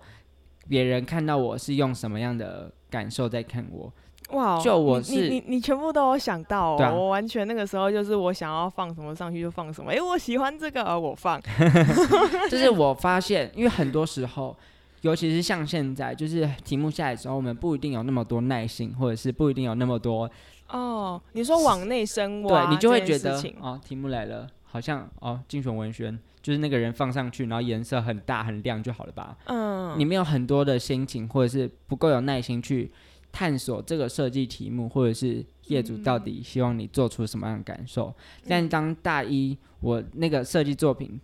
别人看到我是用什么样的感受在看我。嗯，哇，就我是你你你全部都有想到、哦，啊我完全那个时候就是我想要放什么上去就放什么，诶，我喜欢这个，呃我放 [laughs] [laughs] 就是我发现，因为很多时候，尤其是像现在，就是题目下来的时候，我们不一定有那么多耐心，或者是不一定有那么多，哦，你说往内深 [laughs] 挖，对你就会觉得哦，题目来了，好像哦，精选文宣就是那个人放上去，然后颜色很大很亮就好了吧？嗯，你没有很多的心情，或者是不够有耐心去探索这个设计题目，或者是业主到底希望你做出什么样的感受。但当大一我那个设计作品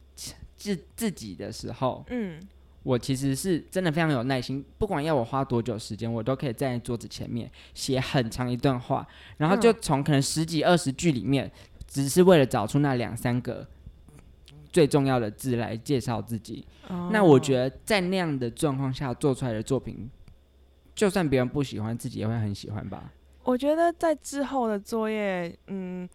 自自己的时候，嗯我其实是真的非常有耐心，不管要我花多久时间，我都可以站在桌子前面写很长一段话，然后就从可能十几二十句里面，只是为了找出那两三个最重要的字来介绍自己。那我觉得，得在那样的状况下做出来的作品，就算别人不喜欢，自己也会很喜欢吧。我觉得在之后的作业，嗯，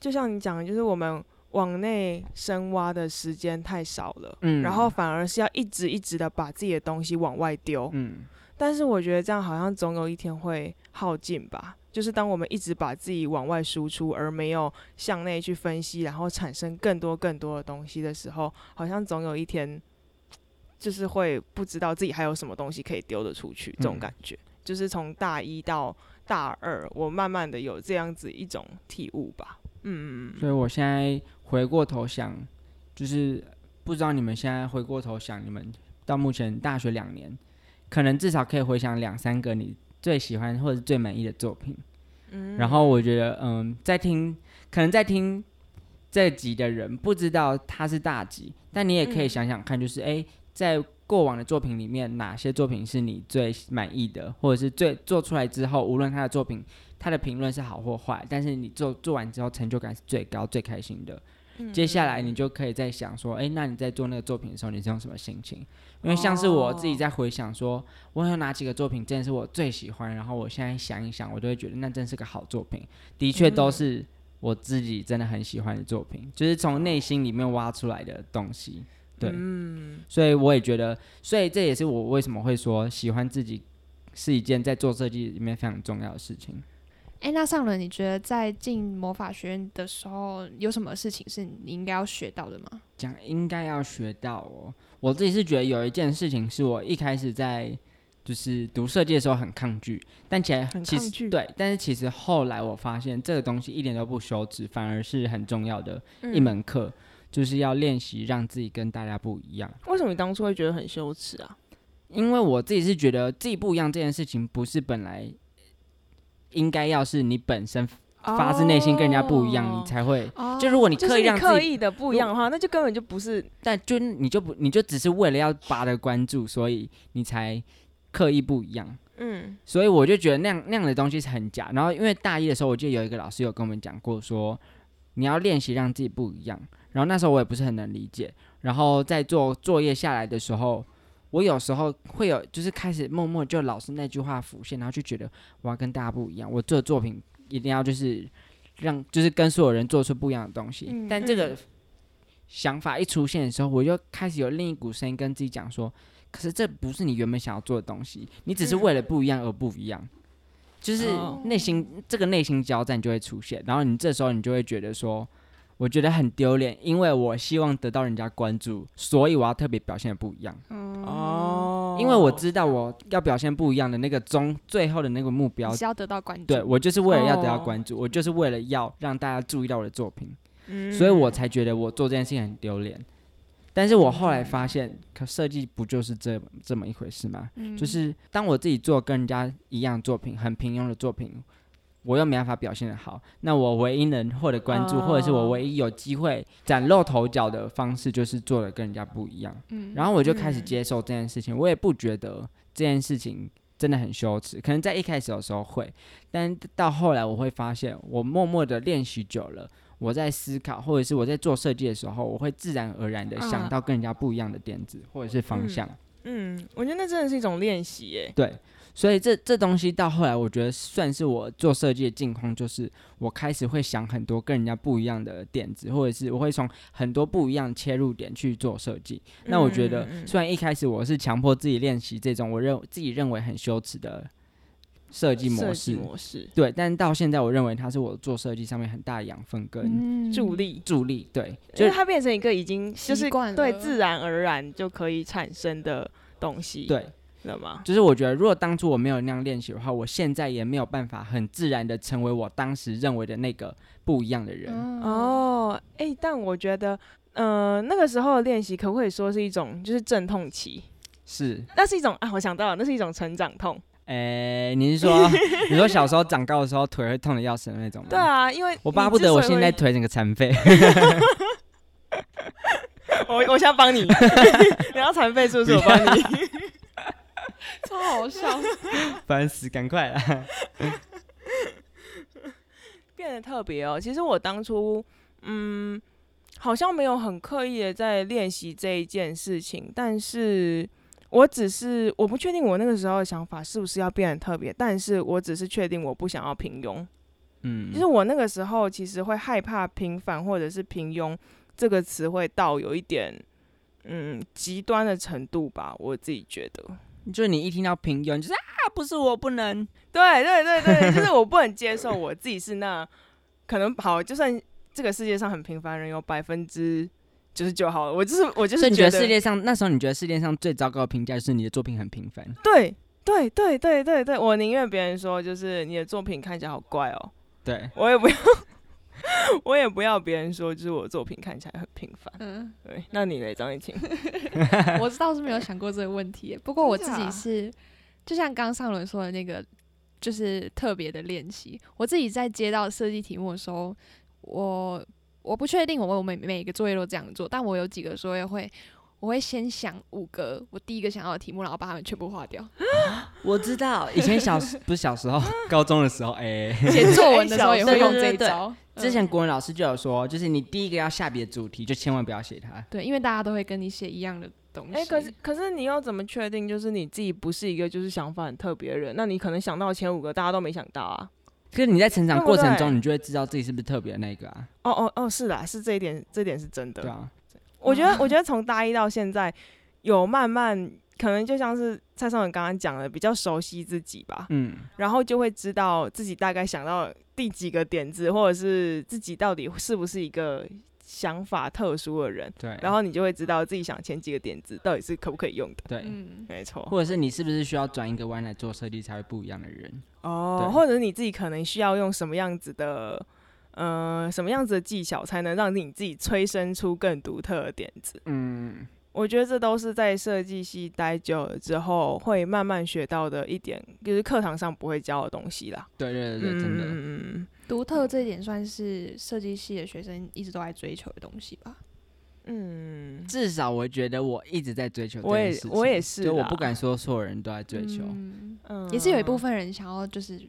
就像你讲的，就是我们往内深挖的时间太少了，嗯然后反而是要一直一直的把自己的东西往外丢，嗯，但是我觉得这样好像总有一天会耗尽吧。就是当我们一直把自己往外输出，而没有向内去分析，然后产生更多更多的东西的时候，好像总有一天，就是会不知道自己还有什么东西可以丢得出去。这种嗯感觉，就是从大一到大二，我慢慢的有这样子一种体悟吧。嗯嗯嗯所以我现在回过头想，就是不知道你们现在回过头想，你们到目前大学两年，可能至少可以回想两三个你最喜欢或者是最满意的作品。嗯然后我觉得，嗯，在听，可能在听这集的人不知道他是大集，但你也可以嗯想想看，就是诶，在过往的作品里面，哪些作品是你最满意的，或者是最做出来之后，无论他的作品，他的评论是好或坏，但是你做做完之后成就感是最高、最开心的。嗯接下来你就可以在想说，诶，那你在做那个作品的时候，你是用什么心情？因为像是我自己在回想说，我有哪几个作品真的是我最喜欢，然后我现在想一想，我就会觉得那真是个好作品，的确都是我自己真的很喜欢的作品，就是从内心里面挖出来的东西。对，嗯所以我也觉得，所以这也是我为什么会说喜欢自己是一件在做设计里面非常重要的事情。哎，那上轮你觉得在进魔法学院的时候，有什么事情是你应该要学到的吗？讲应该要学到哦。我自己是觉得有一件事情是我一开始在就是读设计的时候很抗拒，但其实很其抗拒实对，但是其实后来我发现这个东西一点都不羞耻，反而是很重要的嗯一门课，就是要练习让自己跟大家不一样。为什么你当初会觉得很羞耻啊？因为我自己是觉得自己不一样这件事情不是本来应该要是你本身发自内心跟人家不一样，哦你才会。哦就如果你刻意让，刻意的不一样的话，那就根本就不是但就你就不你就只是为了要拔得关注，所以你才刻意不一样。嗯所以我就觉得那样那样的东西是很假。然后因为大一的时候，我记得有一个老师有跟我们讲过说，你要练习让自己不一样。然后那时候我也不是很能理解。然后在做作业下来的时候，我有时候会有就是开始默默就老师那句话浮现，然后就觉得我要跟大家不一样，我做的作品一定要就是让就是跟所有人做出不一样的东西。嗯但这个想法一出现的时候，我就开始有另一股声音跟自己讲说。可是这不是你原本想要做的东西，你只是为了不一样而不一样，就是哦内心这个内心交战就会出现，然后你这时候你就会觉得说，我觉得很丢脸，因为我希望得到人家关注，所以我要特别表现的不一样，哦。因为我知道我要表现不一样的那个终最后的那个目标你，是要得到关注，对我就是为了要得到哦关注，我就是为了要让大家注意到我的作品，嗯所以我才觉得我做这件事情很丢脸。但是我后来发现，可设计不就是这这么一回事吗？嗯。就是当我自己做跟人家一样作品，很平庸的作品，我又没办法表现的好，那我唯一能获得关注，哦或者是我唯一有机会崭露头角的方式，就是做的跟人家不一样。嗯然后我就开始嗯接受这件事情，我也不觉得这件事情真的很羞耻，可能在一开始的时候会，但到后来我会发现，我默默的练习久了。我在思考，或者是我在做设计的时候，我会自然而然的想嗯到跟人家不一样的点子，或者是方嗯向。嗯，我觉得那真的是一种练习耶。对，所以这这东西到后来，我觉得算是我做设计的境况，就是我开始会想很多跟人家不一样的点子，或者是我会从很多不一样的切入点去做设计。那我觉得虽然一开始我是强迫自己练习这种我认自己认为很羞耻的设计模式，模式对，但到现在我认为它是我做设计上面很大的养分跟嗯助力，助力。对，就就是是它变成一个已经就是习惯了对自然而然就可以产生的东西，对。知道吗？就是我觉得，如果当初我没有那样练习的话，我现在也没有办法很自然的成为我当时认为的那个不一样的人。哦，哦，哎、但我觉得，呃，那个时候的练习可不可以说是一种就是阵痛期？是，那是一种啊，我想到了，那是一种成长痛。诶、你是说你说小时候长高的时候腿会痛的要死的那种吗？[laughs] 对，啊，因为我巴不得我现在腿整个残废。[laughs] 我我现在帮你，[laughs] 你要残废是不是？我帮你。超好笑，[laughs] 烦死，赶快啦！[laughs] 变得特别哦。其实我当初，嗯，好像没有很刻意的在练习这一件事情，但是我只是我不确定我那个时候的想法是不是要变得特别，但是我只是确定我不想要平庸。嗯，就是我那个时候其实会害怕平凡或者是平庸这个词汇到有一点。嗯，极端的程度吧，我自己觉得。就是你一听到平庸，就是啊，不是我不能。对对对对，就是我不能接受我自己是那可能好，就算这个世界上很平凡人有百分之九十九好了，我就是我就是觉得得世界上那时候你觉得世界上最糟糕的评价就是你的作品很平凡？对对对对对对，我宁愿别人说就是你的作品看起来好怪哦，对，我也不要 [laughs] 我也不要别人说就是我的作品看起来很平凡。嗯，对，那你呢，张艺晴？[laughs] 我倒是没有想过这个问题，[laughs] 不过我自己是，就像刚上轮说的那个，就是特别的练习。我自己在接到设计题目的时候，我我不确定我我每每一个作业都这样做，但我有几个作业会。我会先想五个我第一个想要的题目，然后把它们全部划掉。[gasps] 我知道，以前小时不是小时候，[laughs] 高中的时候，哎、写作文的时候也会用这一招。之前国文老师就有说，就是你第一个要下笔的主题，就千万不要写它。对，因为大家都会跟你写一样的东西。哎、可是可是你要怎么确定就是你自己不是一个就是想法很特别的人？那你可能想到前五个大家都没想到啊。可是你在成长过程中，你就会知道自己是不是特别的那个啊，哦哦哦，是啦，是这一点，这一点是真的。对啊，我觉得，我觉得从大一到现在，有慢慢可能就像是蔡尚文刚刚讲的，比较熟悉自己吧，嗯，然后就会知道自己大概想到第几个点子，或者是自己到底是不是一个想法特殊的人，对，然后你就会知道自己想前几个点子到底是可不可以用的。对，嗯，没错，或者是你是不是需要转一个弯来做设计才会不一样的人？哦，对或者你自己可能需要用什么样子的。呃，什么样子的技巧才能让你自己催生出更独特的点子？嗯，我我觉得这都是在设计系待久了之后会慢慢学到的一点，就是课堂上不会教的东西啦。对对对，真的。嗯嗯嗯独特这一点算是设计系的学生一直都在追求的东西吧。嗯，至少我觉得我一直在追求这我也件事情，我也是就我不敢说所有人都在追求。嗯嗯也是有一部分人想要就是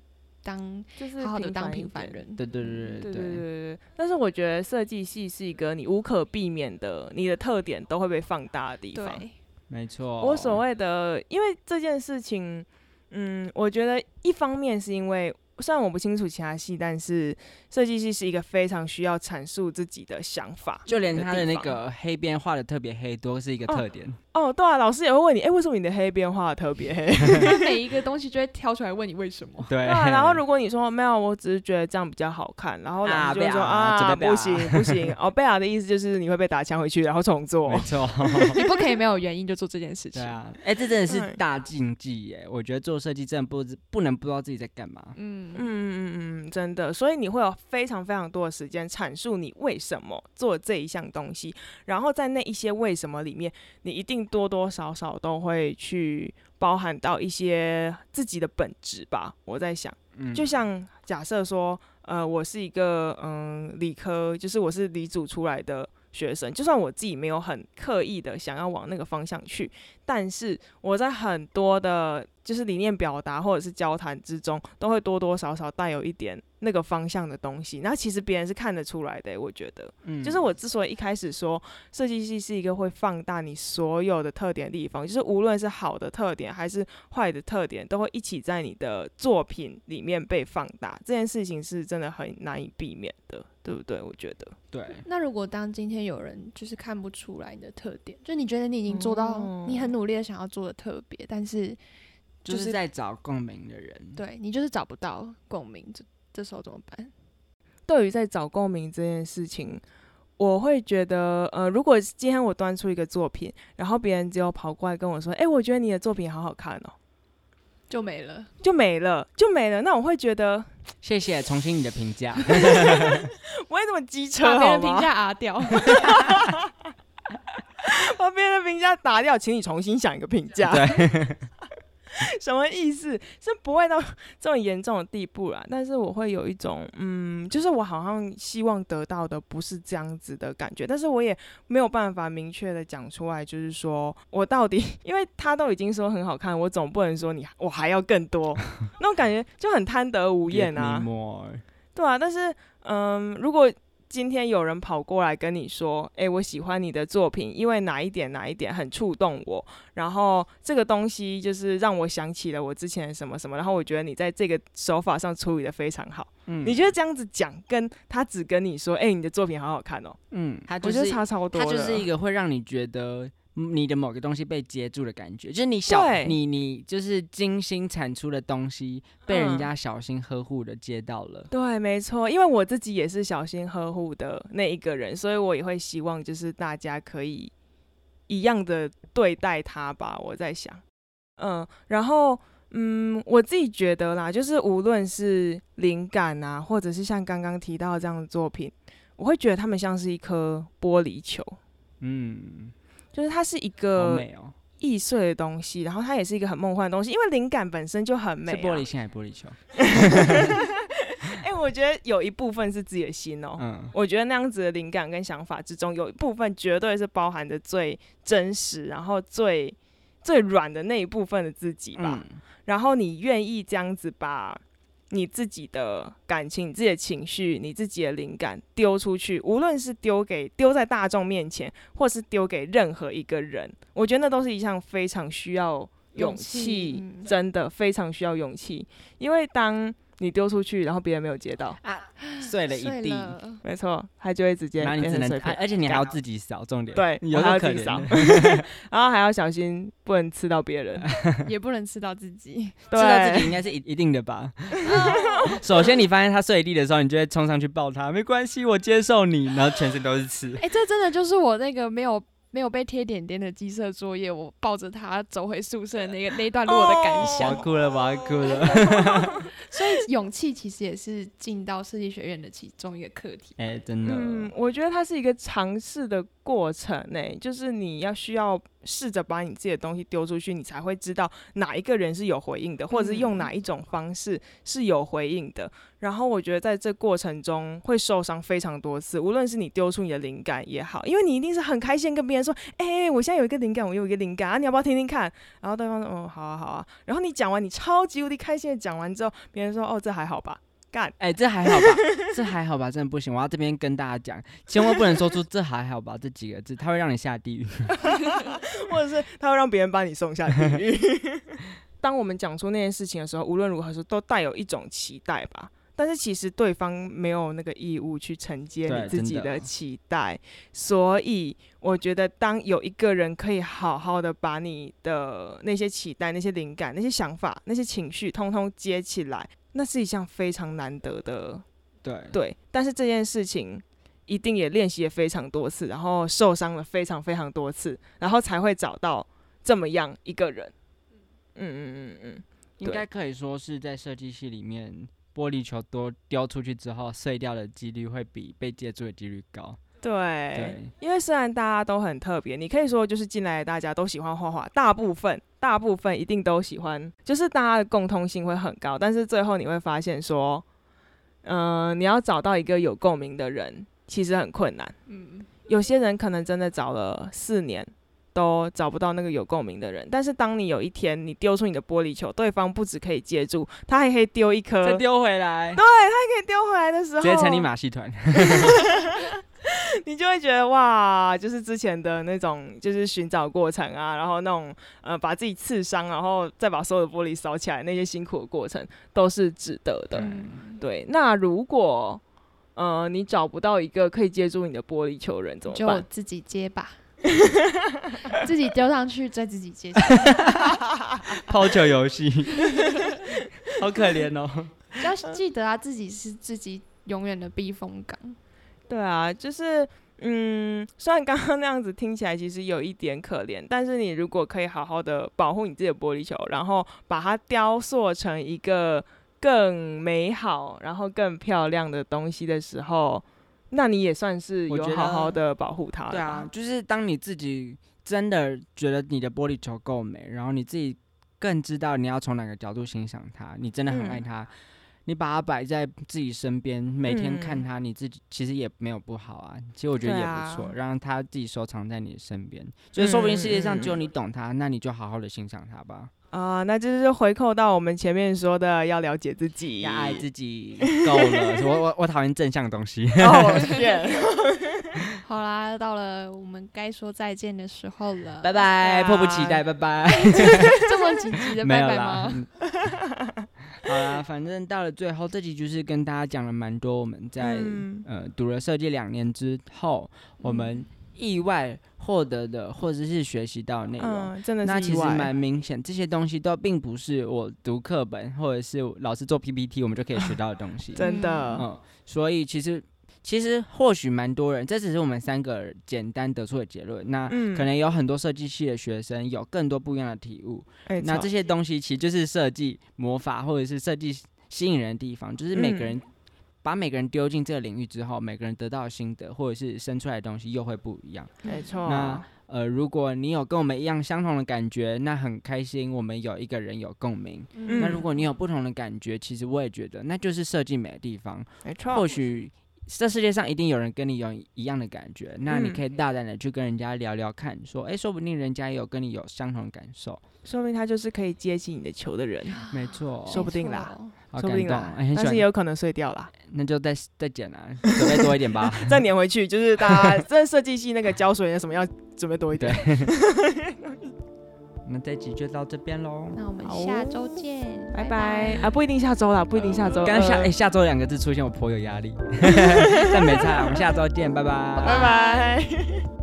当就是好的当平凡人，对对对对对对对。但是我觉得设计系是一个你无可避免的，你的特点都会被放大的地方。对，没错。我所谓的，因为这件事情，嗯，我觉得一方面是因为。虽然我不清楚其他系，但是设计系是一个非常需要阐述自己的想法，就连他的那个黑边画的特别黑，都是一个哦特点。哦，对啊，老师也会问你，哎、为什么你的黑边画的特别黑？[laughs] 他每一个东西就会挑出来问你为什么。[laughs] 对然后如果你说没有，我只是觉得这样比较好看，然后老啊师就会说啊，不行不行，哦，贝尔的意思就是你会被打枪回去，然后重做没。错，[laughs] 你不可以没有原因就做这件事情。对啊，哎、这真的是大禁忌耶！我觉得做设计真的不知不能不知道自己在干嘛。嗯嗯。嗯嗯嗯，真的，所以你会有非常非常多的时间阐述你为什么做这一项东西，然后在那一些为什么里面，你一定多多少少都会去包含到一些自己的本质吧。我在想，嗯，就像假设说，呃，我是一个嗯理科，就是我是理组出来的学生，就算我自己没有很刻意的想要往那个方向去，但是我在很多的，就是理念表达或者是交谈之中，都会多多少少带有一点那个方向的东西。那其实别人是看得出来的，我觉得。嗯就是我之所以一开始说设计系是一个会放大你所有的特点的地方，就是无论是好的特点还是坏的特点，都会一起在你的作品里面被放大。这件事情是真的很难以避免的，对不对？我觉得，对，那如果当今天有人就是看不出来你的特点，就你觉得你已经做到哦你很努力的想要做的特别，但是就就是是在找共鸣的人。对你就是找不到共鸣，这这时候怎么办？对于在找共鸣这件事情。我会觉得，呃，如果今天我端出一个作品，然后别人只有跑过来跟我说，哎、我觉得你的作品好好看哦，就没了。就没了，就没了。那我会觉得，[laughs] 谢谢，重新你的评价。[laughs] [laughs] 我会这么机车把别？人评价啊掉，把别人的评价打掉，请你重新想一个评价。对，[laughs] 什么意思？是不会到这么严重的地步啦，但是我会有一种，嗯，就是我好像希望得到的不是这样子的感觉，但是我也没有办法明确的讲出来，就是说我到底，[laughs] 因为他都已经说很好看，我总不能说你我还要更多，[laughs] 那种感觉就很贪得无厌啊对啊，但是，嗯，如果今天有人跑过来跟你说，诶，我喜欢你的作品，因为哪一点哪一点很触动我，然后这个东西就是让我想起了我之前什么什么，然后我觉得你在这个手法上处理的非常好。嗯你觉得这样子讲，跟他只跟你说，诶，你的作品好好看哦，嗯，他就我觉得是差超多的。它就是一个会让你觉得嗯你的某个东西被接住的感觉，就是你小你你就是精心产出的东西被人嗯家小心呵护的接到了。对，没错，因为我自己也是小心呵护的那一个人，所以我也会希望就是大家可以一样的对待他吧。我在想，嗯，然后嗯，我自己觉得啦，就是无论是灵感啊，或者是像刚刚提到这样的作品，我会觉得他们像是一颗玻璃球，嗯，就是它是一好个哦，易碎的东西，然后它也是一个很梦幻的东西，因为灵感本身就很美、啊。是玻璃心还是玻璃球？[laughs] 哎、我觉得有一部分是自己的心哦、嗯，我觉得那样子的灵感跟想法之中，有一部分绝对是包含着最真实，然后最最软的那一部分的自己吧。嗯然后你愿意这样子把你自己的感情、你自己的情绪、你自己的灵感丢出去，无论是丢给丢在大众面前，或是丢给任何一个人，我觉得那都是一项非常需要勇勇气真的非常需要勇气。因为当你丢出去，然后别人没有接到，啊，碎了一地，没错，它就会直接然后你只能变成碎，片。而且你还要自己扫，重点对，有我还要自己扫，[laughs] 然后还要小心不能吃到别人。[laughs] 也不能吃到自己。吃到自己对，应该是一一定的吧。[laughs] 首先，你发现他碎一地的时候，你就会冲上去抱他，没关系，我接受你，然后全身都是刺。哎、这真的就是我那个没有没有被贴点点的机设作业，我抱着它走回宿舍的那个 [laughs] 那一段路我的感想。哭了，我要哭了。[laughs] 所以勇气其实也是进到设计学院的其中一个课题。哎、真的，嗯，我觉得它是一个尝试的过程呢、就是你要需要试着把你自己的东西丢出去，你才会知道哪一个人是有回应的，或者是用哪一种方式是有回应的。然后我觉得在这过程中会受伤非常多次，无论是你丢出你的灵感也好，因为你一定是很开心跟别人说，哎、我现在有一个灵感，我有一个灵感啊，你要不要听听看？然后对方说，哦，好啊，好啊。然后你讲完，你超级无敌开心的讲完之后，别人说，哦，这还好吧。干，哎、这还好吧？这还好吧？真的不行！我要这边跟大家讲，千万不能说出“这还好吧”这几个字，它会让你下地狱。[laughs] 或者是它会让别人把你送下地狱。[laughs] 当我们讲出那件事情的时候，无论如何说都带有一种期待吧。但是其实对方没有那个义务去承接你自己的期待，所以我觉得当有一个人可以好好的把你的那些期待、那些灵感、那些想法、那些情绪，通通接起来，那是一项非常难得的对对，但是这件事情一定也练习了非常多次，然后受伤了非常非常多次，然后才会找到这么样一个人。嗯嗯嗯嗯，应该可以说是在设计系里面，玻璃球多丢出去之后，碎掉的几率会比被接住的几率高。对。对，因为虽然大家都很特别，你可以说就是进来大家都喜欢画画，大部分大部分一定都喜欢，就是大家的共通性会很高，但是最后你会发现说，嗯、你要找到一个有共鸣的人，其实很困难。嗯，有些人可能真的找了四年都找不到那个有共鸣的人，但是当你有一天你丢出你的玻璃球，对方不只可以接住，他还可以丢一颗，再丢回来，对他可以丢回来的时候，直接成立马戏团。[laughs] [laughs] 你就会觉得哇，就是之前的那种就是寻找过程啊，然后那种呃把自己刺伤，然后再把所有的玻璃扫起来那些辛苦的过程都是值得的。嗯对，那如果呃你找不到一个可以接住你的玻璃球人怎么就办？自己接吧，[laughs] 自己丢上去，再自己接起来。[laughs] 抛球游戏，好可怜哦。要记得啊，自己是自己永远的避风港。对啊，就是嗯，虽然刚刚那样子听起来其实有一点可怜，但是你如果可以好好的保护你自己的玻璃球，然后把它雕塑成一个更美好、然后更漂亮的东西的时候，那你也算是有好好的保护它。对啊，就是当你自己真的觉得你的玻璃球够美，然后你自己更知道你要从哪个角度欣赏它，你真的很爱嗯它。你把它摆在自己身边，每天看嗯它，你自己其实也没有不好啊。其实我觉得也不错，让它自己收藏在你的身边。就是说不定世界上只有嗯你懂它，那你就好好的欣赏它吧。啊、那就是回扣到我们前面说的，要了解自己，要爱自己够了。[laughs] 我我我讨厌正向的东西。[laughs] [laughs] 好啦，到了我们该说再见的时候了，拜拜，啊迫不及待，拜拜。这么紧急的没拜拜有啦吗？。好啦，反正到了最后，这集就是跟大家讲了蛮多我们在、嗯呃读了设计两年之后，我们意外获得的或者是学习到的内容。嗯，真的那其实蛮明显，这些东西都并不是我读课本或者是老师做 PPT 我们就可以学到的东西。[laughs] 真的，嗯，所以其实其实或许蛮多人，这只是我们三个简单得出的结论。那嗯可能有很多设计系的学生有更多不一样的体悟。那这些东西其实就是设计魔法或者是设计吸引人的地方，就是每个嗯人把每个人丢进这个领域之后，每个人得到的心得或者是生出来的东西又会不一样。没错，那呃，如果你有跟我们一样相同的感觉，那很开心，我们有一个人有共鸣。嗯那如果你有不同的感觉，其实我也觉得那就是设计美的地方。没错，或许这世界上一定有人跟你有一样的感觉，那你嗯可以大胆的去跟人家聊聊看，说，哎、说不定人家也有跟你有相同的感受。说明他就是可以接起你的球的人，没错，说不定啦好感动，说不定啦但是也有可能碎掉啦，那就再再剪啦，准备多一点吧。[laughs] 再粘回去，就是大家这设计系那个胶水什么要准备多一点。[laughs] 那这集就到这边喽。那我们下周见，拜拜啊，不一定下周啦，不一定下周，呃刚刚下哎、下周两个字出现，我颇有压力，[laughs] 但没差，我们下周见，拜拜，拜拜。